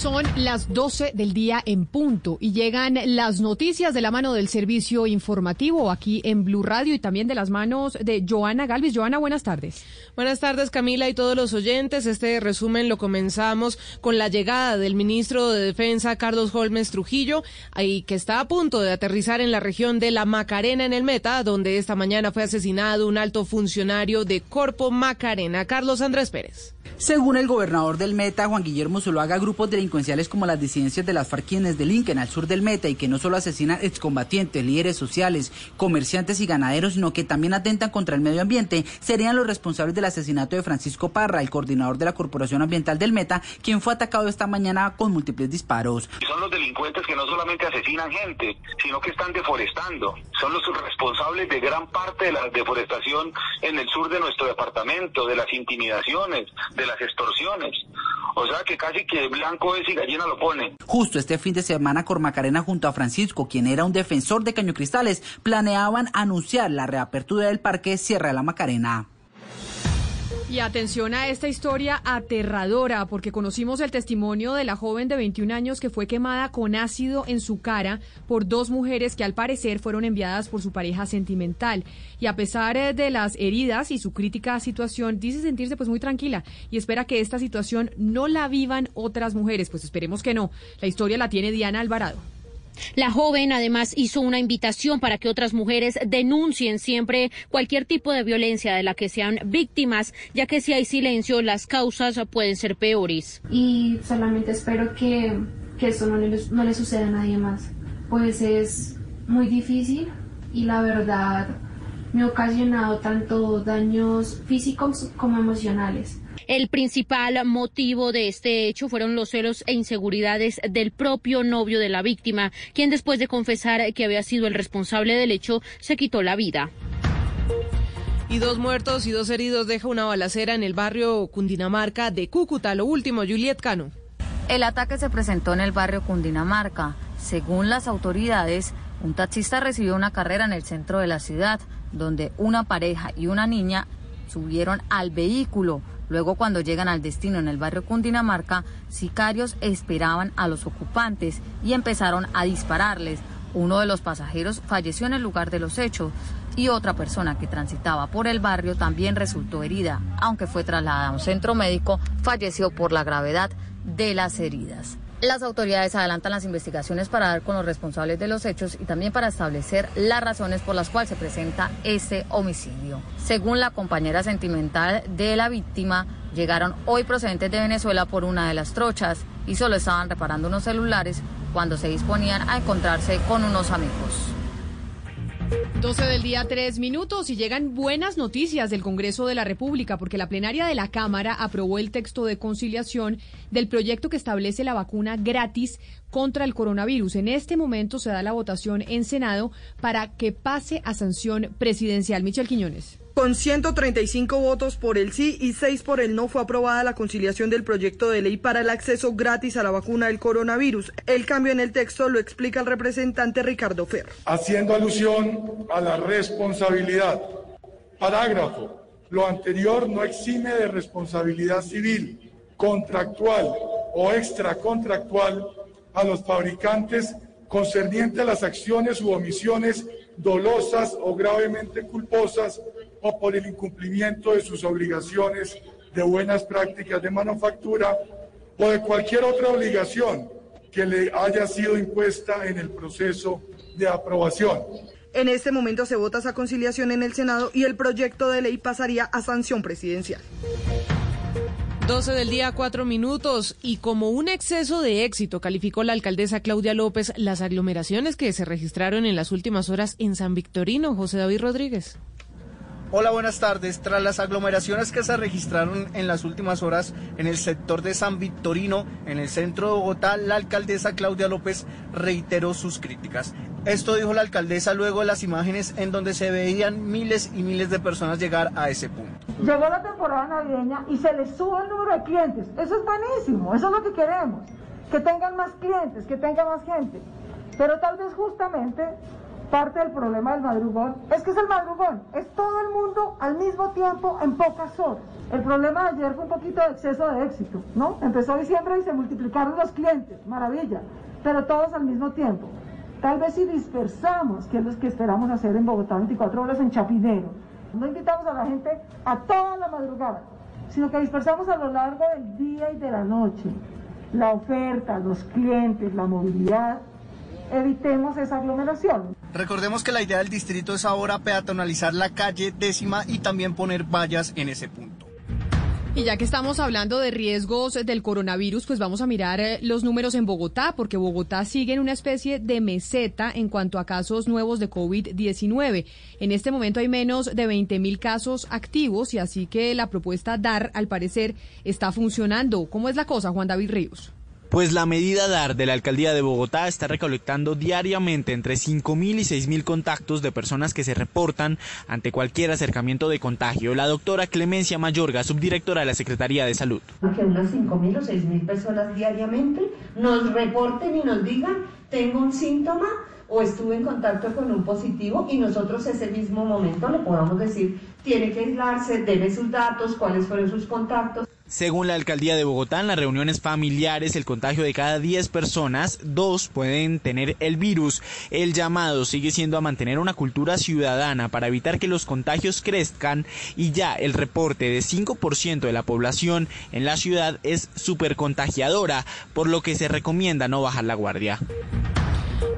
Son las 12 del día en punto y llegan las noticias de la mano del servicio informativo aquí en Blue Radio y también de las manos de Joana Galvis. Joana, buenas tardes. Buenas tardes Camila y todos los oyentes. Este resumen lo comenzamos con la llegada del ministro de Defensa Carlos Holmes Trujillo, ahí que está a punto de aterrizar en la región de la Macarena en el Meta, donde esta mañana fue asesinado un alto funcionario de Corpo Macarena, Carlos Andrés Pérez. Según el gobernador del Meta, Juan Guillermo Zuluaga, grupos delincuenciales como las disidencias de las FARC quienes delinquen al sur del Meta y que no solo asesinan excombatientes, líderes sociales, comerciantes y ganaderos, sino que también atentan contra el medio ambiente, serían los responsables del asesinato de Francisco Parra, el coordinador de la Corporación Ambiental del Meta, quien fue atacado esta mañana con múltiples disparos. Son los delincuentes que no solamente asesinan gente, sino que están deforestando. Son los responsables de gran parte de la deforestación en el sur de nuestro departamento, de las intimidaciones, de las extorsiones. O sea que casi que blanco es y gallina lo pone. Justo este fin de semana, Cormacarena junto a Francisco, quien era un defensor de Caño Cristales, planeaban anunciar la reapertura del parque Sierra de la Macarena. Y atención a esta historia aterradora, porque conocimos el testimonio de la joven de 21 años que fue quemada con ácido en su cara por dos mujeres que al parecer fueron enviadas por su pareja sentimental. Y a pesar eh, de las heridas y su crítica situación, dice sentirse pues muy tranquila y espera que esta situación no la vivan otras mujeres. Pues esperemos que no. La historia la tiene Diana Alvarado. La joven además hizo una invitación para que otras mujeres denuncien siempre cualquier tipo de violencia de la que sean víctimas, ya que si hay silencio las causas pueden ser peores. Y solamente espero que, que esto no le, no le suceda a nadie más, pues es muy difícil y la verdad me ha ocasionado tanto daños físicos como emocionales. El principal motivo de este hecho fueron los celos e inseguridades del propio novio de la víctima, quien después de confesar que había sido el responsable del hecho, se quitó la vida. Y dos muertos y dos heridos deja una balacera en el barrio Cundinamarca de Cúcuta. Lo último, Juliet Cano. El ataque se presentó en el barrio Cundinamarca. Según las autoridades, un taxista recibió una carrera en el centro de la ciudad, donde una pareja y una niña subieron al vehículo. Luego, cuando llegan al destino en el barrio Cundinamarca, sicarios esperaban a los ocupantes y empezaron a dispararles. Uno de los pasajeros falleció en el lugar de los hechos y otra persona que transitaba por el barrio también resultó herida. Aunque fue trasladada a un centro médico, falleció por la gravedad de las heridas. Las autoridades adelantan las investigaciones para dar con los responsables de los hechos y también para establecer las razones por las cuales se presenta ese homicidio. Según la compañera sentimental de la víctima, llegaron hoy procedentes de Venezuela por una de las trochas y solo estaban reparando unos celulares cuando se disponían a encontrarse con unos amigos. 12 del día, tres minutos y llegan buenas noticias del Congreso de la República porque la plenaria de la Cámara aprobó el texto de conciliación del proyecto que establece la vacuna gratis contra el coronavirus. En este momento se da la votación en Senado para que pase a sanción presidencial. Michel Quiñones. Con 135 votos por el sí y 6 por el no fue aprobada la conciliación del proyecto de ley para el acceso gratis a la vacuna del coronavirus. El cambio en el texto lo explica el representante Ricardo Fer. Haciendo alusión a la responsabilidad. Parágrafo. Lo anterior no exime de responsabilidad civil, contractual o extracontractual a los fabricantes concerniente a las acciones u omisiones dolosas o gravemente culposas o por el incumplimiento de sus obligaciones de buenas prácticas de manufactura o de cualquier otra obligación que le haya sido impuesta en el proceso de aprobación. En este momento se vota esa conciliación en el Senado y el proyecto de ley pasaría a sanción presidencial. 12 del día, cuatro minutos. Y como un exceso de éxito, calificó la alcaldesa Claudia López las aglomeraciones que se registraron en las últimas horas en San Victorino. José David Rodríguez. Hola, buenas tardes. Tras las aglomeraciones que se registraron en las últimas horas en el sector de San Victorino, en el centro de Bogotá, la alcaldesa Claudia López reiteró sus críticas. Esto dijo la alcaldesa luego de las imágenes en donde se veían miles y miles de personas llegar a ese punto. Llegó la temporada navideña y se les sube el número de clientes. Eso es buenísimo, eso es lo que queremos. Que tengan más clientes, que tenga más gente. Pero tal vez justamente parte del problema del madrugón es que es el madrugón, es todo el mundo al mismo tiempo en pocas horas. El problema de ayer fue un poquito de exceso de éxito, ¿no? Empezó diciembre y se multiplicaron los clientes, maravilla, pero todos al mismo tiempo. Tal vez si dispersamos, que es lo que esperamos hacer en Bogotá 24 horas en Chapinero, no invitamos a la gente a toda la madrugada, sino que dispersamos a lo largo del día y de la noche la oferta, los clientes, la movilidad, evitemos esa aglomeración. Recordemos que la idea del distrito es ahora peatonalizar la calle décima y también poner vallas en ese punto. Y ya que estamos hablando de riesgos del coronavirus, pues vamos a mirar eh, los números en Bogotá, porque Bogotá sigue en una especie de meseta en cuanto a casos nuevos de COVID-19. En este momento hay menos de 20 mil casos activos y así que la propuesta DAR, al parecer, está funcionando. ¿Cómo es la cosa, Juan David Ríos? Pues la medida DAR de la alcaldía de Bogotá está recolectando diariamente entre 5.000 y 6.000 contactos de personas que se reportan ante cualquier acercamiento de contagio. La doctora Clemencia Mayorga, subdirectora de la Secretaría de Salud. Que unas 5.000 o 6.000 personas diariamente nos reporten y nos digan, tengo un síntoma o estuve en contacto con un positivo y nosotros ese mismo momento le podamos decir, tiene que aislarse, debe sus datos, cuáles fueron sus contactos. Según la alcaldía de Bogotá, en las reuniones familiares, el contagio de cada 10 personas, dos pueden tener el virus. El llamado sigue siendo a mantener una cultura ciudadana para evitar que los contagios crezcan y ya el reporte de 5% de la población en la ciudad es súper contagiadora, por lo que se recomienda no bajar la guardia.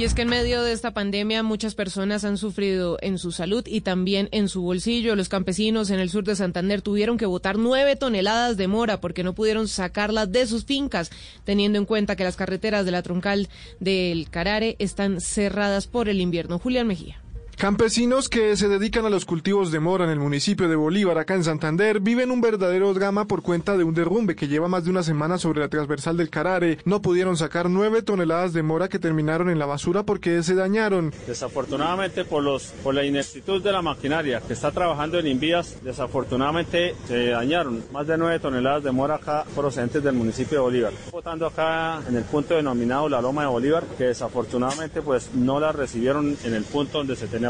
Y es que en medio de esta pandemia muchas personas han sufrido en su salud y también en su bolsillo. Los campesinos en el sur de Santander tuvieron que botar nueve toneladas de mora porque no pudieron sacarlas de sus fincas, teniendo en cuenta que las carreteras de la troncal del Carare están cerradas por el invierno. Julián Mejía. Campesinos que se dedican a los cultivos de mora en el municipio de Bolívar, acá en Santander, viven un verdadero drama por cuenta de un derrumbe que lleva más de una semana sobre la transversal del Carare. No pudieron sacar nueve toneladas de mora que terminaron en la basura porque se dañaron. Desafortunadamente por la ineptitud de la maquinaria que está trabajando en Invías, desafortunadamente se dañaron más de nueve toneladas de mora acá procedentes del municipio de Bolívar. Votando acá en el punto denominado la Loma de Bolívar, que desafortunadamente pues no la recibieron en el punto donde se tenía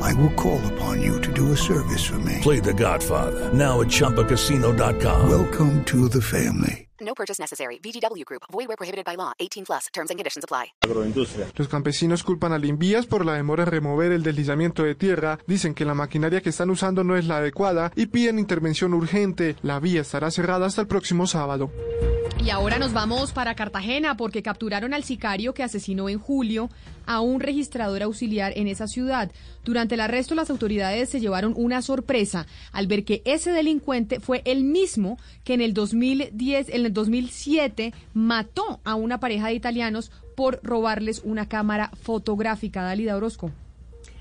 I will call upon you to do a service for me. Play The Godfather now at ChumbaCasino.com. Welcome to the family. No purchase necessary. VGW Group. Void where prohibited by law. 18 plus. Terms and conditions apply. Agroindustria. Los campesinos culpan al Invías por la demora en remover el deslizamiento de tierra, dicen que la maquinaria que están usando no es la adecuada y piden intervención urgente. La vía estará cerrada hasta el próximo sábado. Y ahora nos vamos para Cartagena porque capturaron al sicario que asesinó en julio a un registrador auxiliar en esa ciudad. Durante el arresto las autoridades se llevaron una sorpresa al ver que ese delincuente fue el mismo que en el 2010, en el 2007 mató a una pareja de italianos por robarles una cámara fotográfica. Dalida Orozco.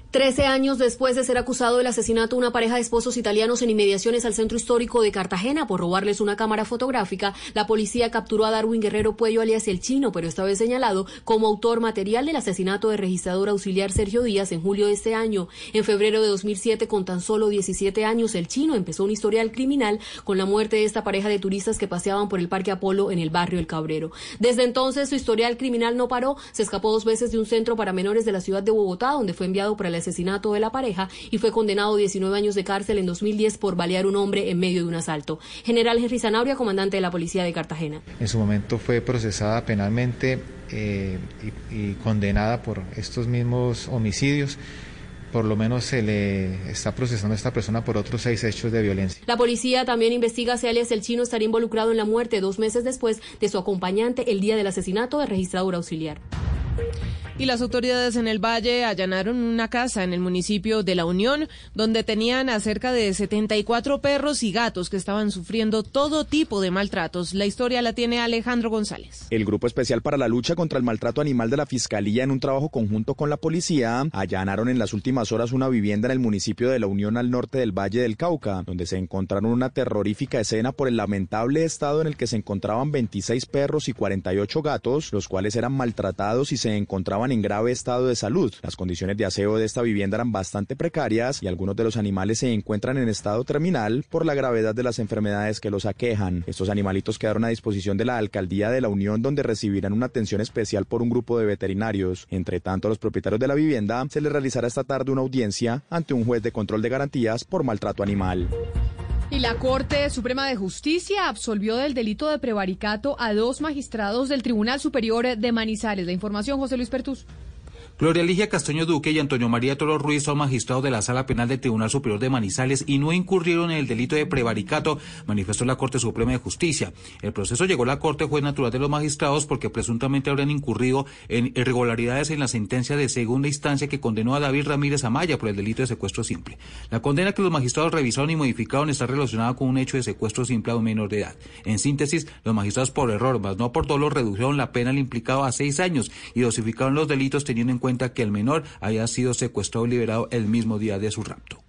Trece años después de ser acusado del asesinato de una pareja de esposos italianos en inmediaciones al centro histórico de Cartagena por robarles una cámara fotográfica, la policía capturó a Darwin Guerrero Puello alias El Chino, pero esta vez señalado como autor material del asesinato del registrador auxiliar Sergio Díaz en julio de este año. En febrero de 2007, con tan solo 17 años, El Chino empezó un historial criminal con la muerte de esta pareja de turistas que paseaban por el Parque Apolo en el barrio El Cabrero. Desde entonces, su historial criminal no paró, se escapó dos veces de un centro para menores de la ciudad de Bogotá, donde fue enviado para el asesinato de la pareja y fue condenado a 19 años de cárcel en 2010 por balear un hombre en medio de un asalto. General Henry Zanauria, comandante de la policía de Cartagena. En su momento fue procesada penalmente eh, y, condenada por estos mismos homicidios por lo menos se le está procesando a esta persona por otros seis hechos de violencia. La policía también investiga si alias el chino estaría involucrado en la muerte dos meses después de su acompañante el día del asesinato de registrador auxiliar. Y las autoridades en el Valle allanaron una casa en el municipio de La Unión, donde tenían a cerca de 74 perros y gatos que estaban sufriendo todo tipo de maltratos. La historia la tiene Alejandro González. El Grupo Especial para la Lucha contra el Maltrato Animal de la Fiscalía, en un trabajo conjunto con la policía, allanaron en las últimas horas una vivienda en el municipio de La Unión al norte del Valle del Cauca, donde se encontraron una terrorífica escena por el lamentable estado en el que se encontraban 26 perros y 48 gatos, los cuales eran maltratados y se encontraban en grave estado de salud. Las condiciones de aseo de esta vivienda eran bastante precarias y algunos de los animales se encuentran en estado terminal por la gravedad de las enfermedades que los aquejan. Estos animalitos quedaron a disposición de la alcaldía de la Unión donde recibirán una atención especial por un grupo de veterinarios. Entre tanto, a los propietarios de la vivienda se les realizará esta tarde una audiencia ante un juez de control de garantías por maltrato animal. Y la Corte Suprema de Justicia absolvió del delito de prevaricato a dos magistrados del Tribunal Superior de Manizales. La información, José Luis Pertus. Gloria Ligia Castaño Duque y Antonio María Toro Ruiz son magistrados de la Sala Penal del Tribunal Superior de Manizales y no incurrieron en el delito de prevaricato, manifestó la Corte Suprema de Justicia. El proceso llegó a la Corte Juez Natural de los Magistrados porque presuntamente habrían incurrido en irregularidades en la sentencia de segunda instancia que condenó a David Ramírez Amaya por el delito de secuestro simple. La condena que los magistrados revisaron y modificaron está relacionada con un hecho de secuestro simple a un menor de edad. En síntesis, los magistrados por error, más no por dolor, redujeron la pena al implicado a seis años y dosificaron los delitos teniendo en cuenta cuenta que el menor haya sido secuestrado y liberado el mismo día de su rapto.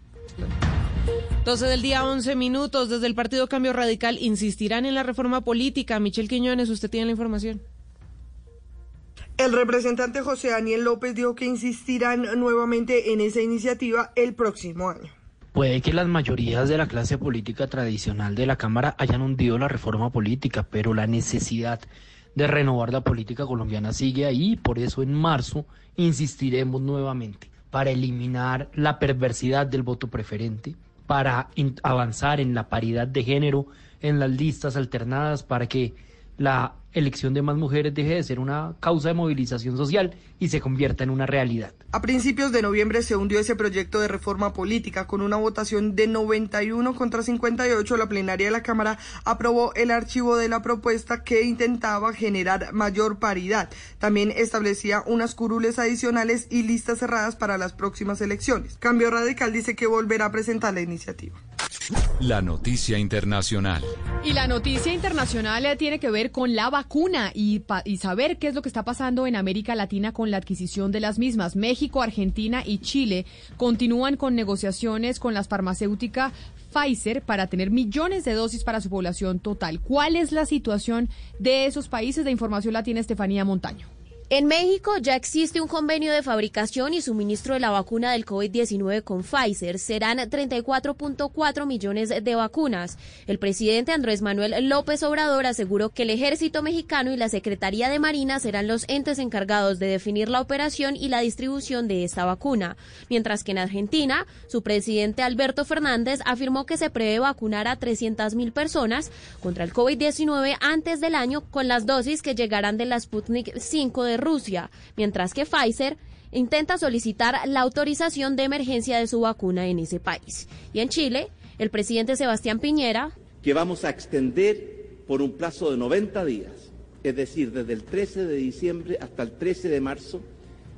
12 del día, 11 minutos. Desde el Partido Cambio Radical insistirán en la reforma política. Michel Quiñones, usted tiene la información. El representante José Daniel López dijo que insistirán nuevamente en esa iniciativa el próximo año. Puede que las mayorías de la clase política tradicional de la Cámara hayan hundido la reforma política, pero la necesidad de renovar la política colombiana sigue ahí, por eso en marzo insistiremos nuevamente para eliminar la perversidad del voto preferente, para avanzar en la paridad de género en las listas alternadas, para que la elección de más mujeres deje de ser una causa de movilización social y se convierta en una realidad. A principios de noviembre se hundió ese proyecto de reforma política con una votación de 91 contra 58. La plenaria de la Cámara aprobó el archivo de la propuesta que intentaba generar mayor paridad. También establecía unas curules adicionales y listas cerradas para las próximas elecciones. Cambio Radical dice que volverá a presentar la iniciativa. La noticia internacional. Y la noticia internacional eh, tiene que ver con la vacuna y, y, saber qué es lo que está pasando en América Latina con la adquisición de las mismas. México, Argentina y Chile continúan con negociaciones con las farmacéuticas Pfizer para tener millones de dosis para su población total. ¿Cuál es la situación de esos países? De información la tiene Estefanía Montaño. En México ya existe un convenio de fabricación y suministro de la vacuna del COVID-19 con Pfizer. Serán 34.4 millones de vacunas. El presidente Andrés Manuel López Obrador aseguró que el ejército mexicano y la Secretaría de Marina serán los entes encargados de definir la operación y la distribución de esta vacuna. Mientras que en Argentina, su presidente Alberto Fernández afirmó que se prevé vacunar a 300.000 personas contra el COVID-19 antes del año con las dosis que llegarán de la Sputnik 5 de Rusia, mientras que Pfizer intenta solicitar la autorización de emergencia de su vacuna en ese país. Y en Chile, el presidente Sebastián Piñera. Que vamos a extender por un plazo de 90 días, es decir, desde el 13 de diciembre hasta el 13 de marzo,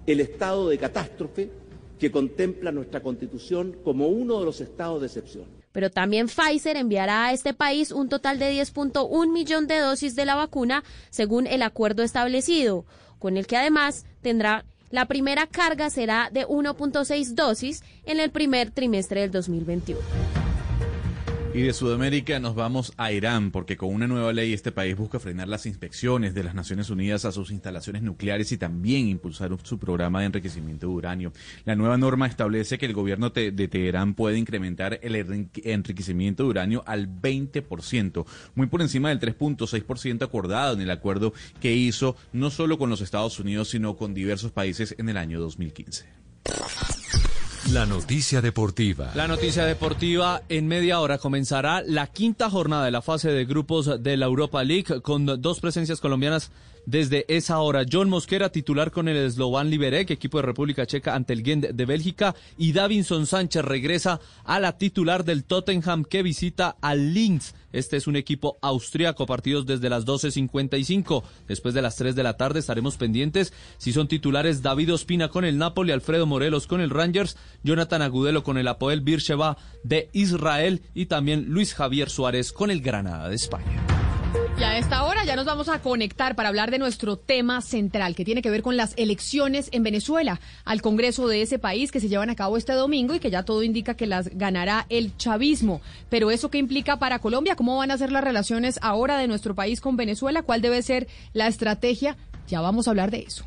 el estado de catástrofe que contempla nuestra Constitución como uno de los estados de excepción. Pero también Pfizer enviará a este país un total de 10.1 millón de dosis de la vacuna, según el acuerdo establecido con el que además tendrá la primera carga será de 1.6 dosis en el primer trimestre del 2021. Y de Sudamérica nos vamos a Irán, porque con una nueva ley este país busca frenar las inspecciones de las Naciones Unidas a sus instalaciones nucleares y también impulsar su programa de enriquecimiento de uranio. La nueva norma establece que el gobierno de Teherán puede incrementar el enriquecimiento de uranio al 20%, muy por encima del 3.6% acordado en el acuerdo que hizo no solo con los Estados Unidos, sino con diversos países en el año 2015. La noticia deportiva. La noticia deportiva en media hora comenzará la quinta jornada de la fase de grupos de la Europa League con dos presencias colombianas desde esa hora. John Mosquera, titular con el Slovan Liberec, equipo de República Checa ante el Gent de Bélgica. Y Davinson Sánchez regresa a la titular del Tottenham que visita al Linz. Este es un equipo austriaco, partidos desde las 12.55. Después de las 3 de la tarde estaremos pendientes si son titulares David Ospina con el Napoli, Alfredo Morelos con el Rangers, Jonathan Agudelo con el Apoel Bircheva de Israel y también Luis Javier Suárez con el Granada de España. Y a esta hora ya nos vamos a conectar para hablar de nuestro tema central, que tiene que ver con las elecciones en Venezuela, al Congreso de ese país que se llevan a cabo este domingo y que ya todo indica que las ganará el chavismo. Pero eso qué implica para Colombia, cómo van a ser las relaciones ahora de nuestro país con Venezuela, cuál debe ser la estrategia, ya vamos a hablar de eso.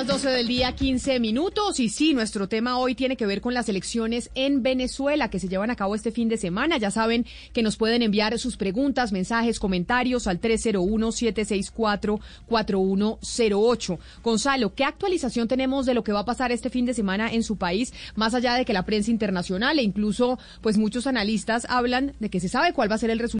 Las 12 del día, 15 minutos. Y sí, nuestro tema hoy tiene que ver con las elecciones en Venezuela que se llevan a cabo este fin de semana. Ya saben que nos pueden enviar sus preguntas, mensajes, comentarios al 301-764-4108. Gonzalo, ¿qué actualización tenemos de lo que va a pasar este fin de semana en su país? Más allá de que la prensa internacional e incluso pues muchos analistas hablan de que se sabe cuál va a ser el resultado.